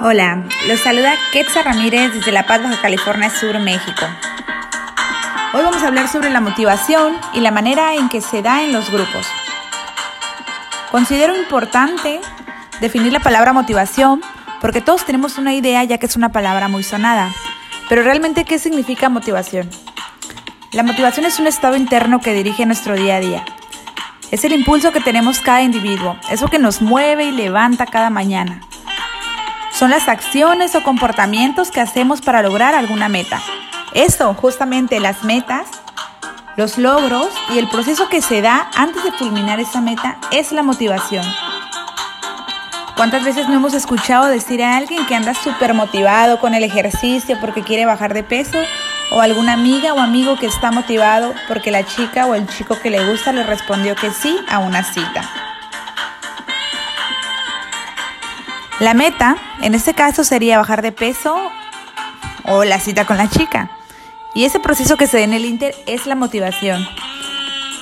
Hola, los saluda Quetzal Ramírez desde La Paz, Baja California Sur, México. Hoy vamos a hablar sobre la motivación y la manera en que se da en los grupos. Considero importante definir la palabra motivación porque todos tenemos una idea ya que es una palabra muy sonada. Pero realmente, ¿qué significa motivación? La motivación es un estado interno que dirige nuestro día a día. Es el impulso que tenemos cada individuo, eso que nos mueve y levanta cada mañana. Son las acciones o comportamientos que hacemos para lograr alguna meta. Eso, justamente las metas, los logros y el proceso que se da antes de culminar esa meta es la motivación. ¿Cuántas veces no hemos escuchado decir a alguien que anda súper motivado con el ejercicio porque quiere bajar de peso? O alguna amiga o amigo que está motivado porque la chica o el chico que le gusta le respondió que sí a una cita. La meta, en este caso, sería bajar de peso o la cita con la chica. Y ese proceso que se da en el Inter es la motivación.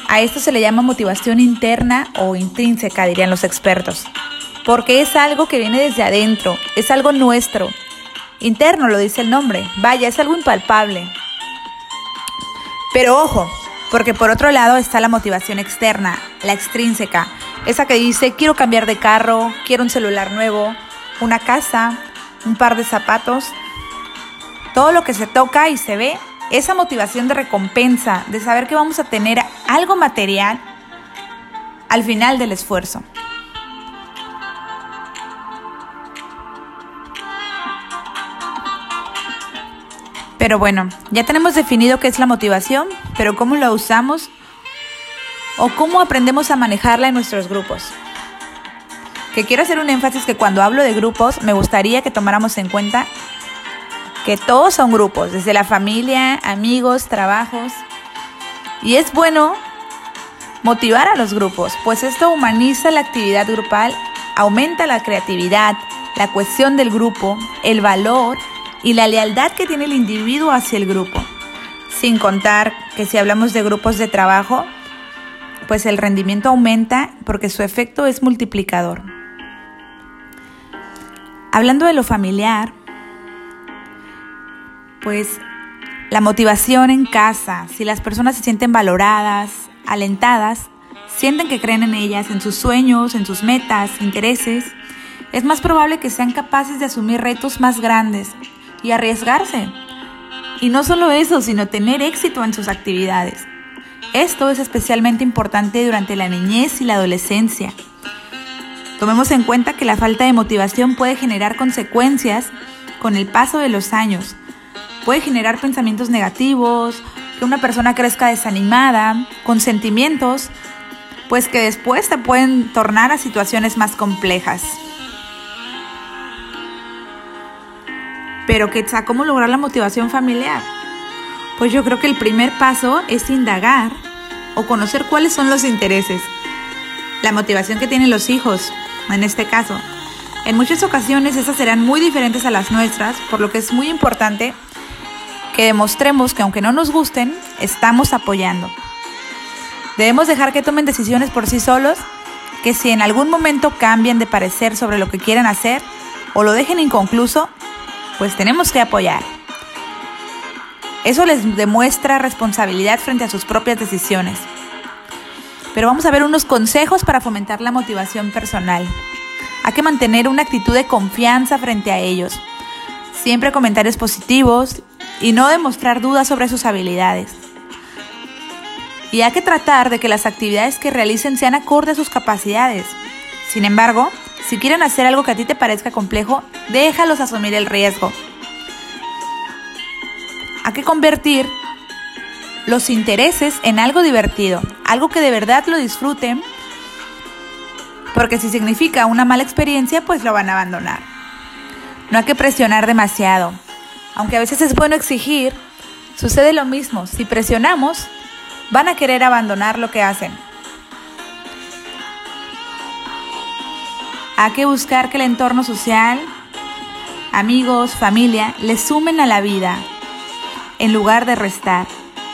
A esto se le llama motivación interna o intrínseca, dirían los expertos. Porque es algo que viene desde adentro, es algo nuestro. Interno lo dice el nombre. Vaya, es algo impalpable. Pero ojo, porque por otro lado está la motivación externa, la extrínseca. Esa que dice, quiero cambiar de carro, quiero un celular nuevo, una casa, un par de zapatos, todo lo que se toca y se ve, esa motivación de recompensa, de saber que vamos a tener algo material al final del esfuerzo. Pero bueno, ya tenemos definido qué es la motivación, pero cómo la usamos o cómo aprendemos a manejarla en nuestros grupos que quiero hacer un énfasis que cuando hablo de grupos me gustaría que tomáramos en cuenta que todos son grupos, desde la familia, amigos, trabajos. Y es bueno motivar a los grupos, pues esto humaniza la actividad grupal, aumenta la creatividad, la cohesión del grupo, el valor y la lealtad que tiene el individuo hacia el grupo. Sin contar que si hablamos de grupos de trabajo, pues el rendimiento aumenta porque su efecto es multiplicador. Hablando de lo familiar, pues la motivación en casa, si las personas se sienten valoradas, alentadas, sienten que creen en ellas, en sus sueños, en sus metas, intereses, es más probable que sean capaces de asumir retos más grandes y arriesgarse. Y no solo eso, sino tener éxito en sus actividades. Esto es especialmente importante durante la niñez y la adolescencia, Tomemos en cuenta que la falta de motivación puede generar consecuencias con el paso de los años. Puede generar pensamientos negativos, que una persona crezca desanimada, con sentimientos, pues que después se pueden tornar a situaciones más complejas. Pero ¿qué ¿cómo lograr la motivación familiar? Pues yo creo que el primer paso es indagar o conocer cuáles son los intereses, la motivación que tienen los hijos, en este caso. En muchas ocasiones esas serán muy diferentes a las nuestras, por lo que es muy importante que demostremos que aunque no nos gusten, estamos apoyando. Debemos dejar que tomen decisiones por sí solos, que si en algún momento cambian de parecer sobre lo que quieran hacer o lo dejen inconcluso, pues tenemos que apoyar. Eso les demuestra responsabilidad frente a sus propias decisiones pero vamos a ver unos consejos para fomentar la motivación personal. Hay que mantener una actitud de confianza frente a ellos. Siempre comentarios positivos y no demostrar dudas sobre sus habilidades. Y hay que tratar de que las actividades que realicen sean acorde a sus capacidades. Sin embargo, si quieren hacer algo que a ti te parezca complejo, déjalos asumir el riesgo. Hay que convertir los intereses en algo divertido, algo que de verdad lo disfruten, porque si significa una mala experiencia, pues lo van a abandonar. No hay que presionar demasiado, aunque a veces es bueno exigir, sucede lo mismo, si presionamos, van a querer abandonar lo que hacen. Hay que buscar que el entorno social, amigos, familia, les sumen a la vida, en lugar de restar.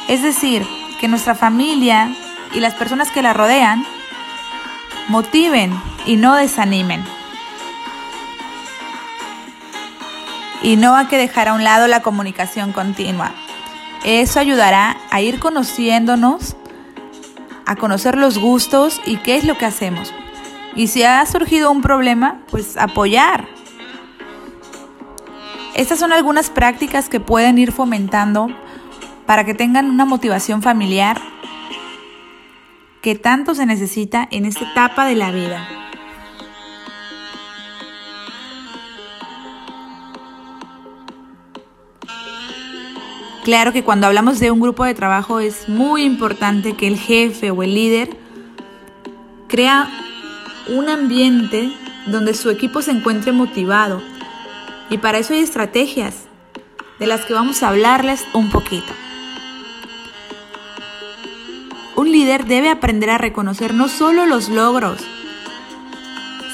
Es decir, que nuestra familia y las personas que la rodean motiven y no desanimen. Y no hay que dejar a un lado la comunicación continua. Eso ayudará a ir conociéndonos, a conocer los gustos y qué es lo que hacemos. Y si ha surgido un problema, pues apoyar. Estas son algunas prácticas que pueden ir fomentando para que tengan una motivación familiar que tanto se necesita en esta etapa de la vida. Claro que cuando hablamos de un grupo de trabajo es muy importante que el jefe o el líder crea un ambiente donde su equipo se encuentre motivado. Y para eso hay estrategias de las que vamos a hablarles un poquito. Un líder debe aprender a reconocer no solo los logros,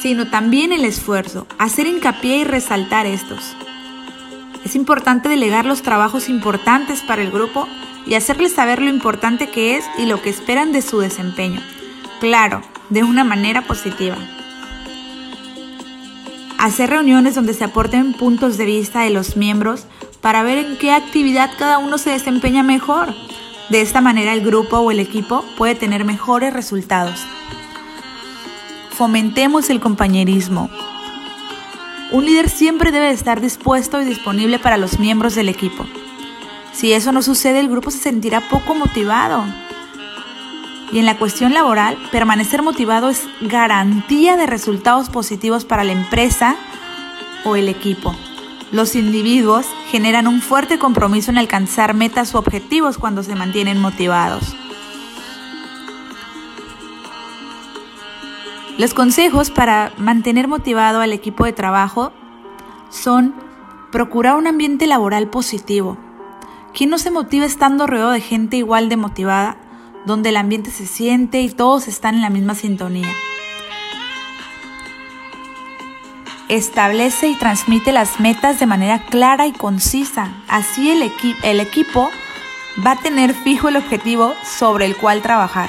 sino también el esfuerzo, hacer hincapié y resaltar estos. Es importante delegar los trabajos importantes para el grupo y hacerles saber lo importante que es y lo que esperan de su desempeño. Claro, de una manera positiva. Hacer reuniones donde se aporten puntos de vista de los miembros para ver en qué actividad cada uno se desempeña mejor. De esta manera el grupo o el equipo puede tener mejores resultados. Fomentemos el compañerismo. Un líder siempre debe estar dispuesto y disponible para los miembros del equipo. Si eso no sucede, el grupo se sentirá poco motivado. Y en la cuestión laboral, permanecer motivado es garantía de resultados positivos para la empresa o el equipo. Los individuos generan un fuerte compromiso en alcanzar metas u objetivos cuando se mantienen motivados. Los consejos para mantener motivado al equipo de trabajo son procurar un ambiente laboral positivo. ¿Quién no se motiva estando rodeado de gente igual de motivada, donde el ambiente se siente y todos están en la misma sintonía? Establece y transmite las metas de manera clara y concisa. Así el, equipo va a tener fijo el objetivo sobre el cual trabajar.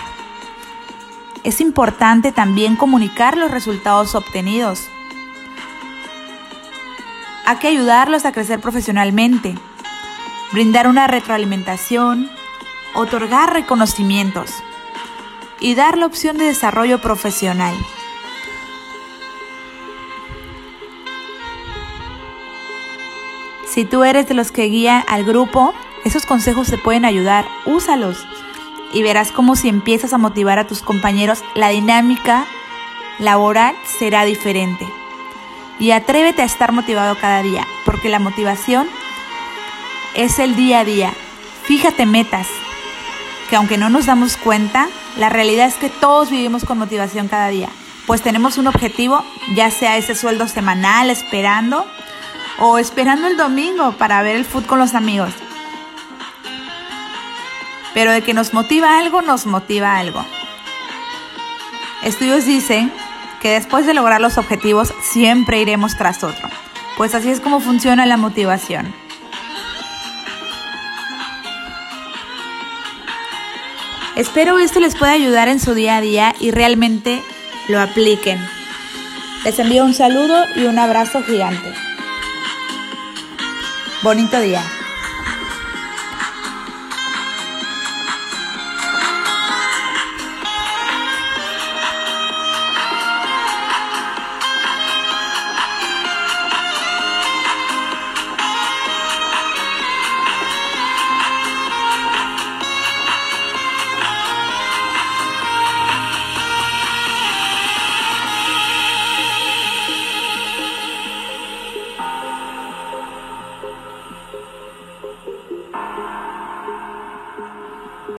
Es importante también comunicar los resultados obtenidos. Hay que ayudarlos a crecer profesionalmente, brindar una retroalimentación, otorgar reconocimientos y dar la opción de desarrollo profesional. Si tú eres de los que guían al grupo, esos consejos te pueden ayudar, úsalos y verás cómo si empiezas a motivar a tus compañeros, la dinámica laboral será diferente. Y atrévete a estar motivado cada día, porque la motivación es el día a día. Fíjate metas, que aunque no nos damos cuenta, la realidad es que todos vivimos con motivación cada día. Pues tenemos un objetivo, ya sea ese sueldo semanal esperando o esperando el domingo para ver el fútbol con los amigos. Pero de que nos motiva algo, nos motiva algo. Estudios dicen que después de lograr los objetivos siempre iremos tras otro. Pues así es como funciona la motivación. Espero esto les pueda ayudar en su día a día y realmente lo apliquen. Les envío un saludo y un abrazo gigante. Bonito día.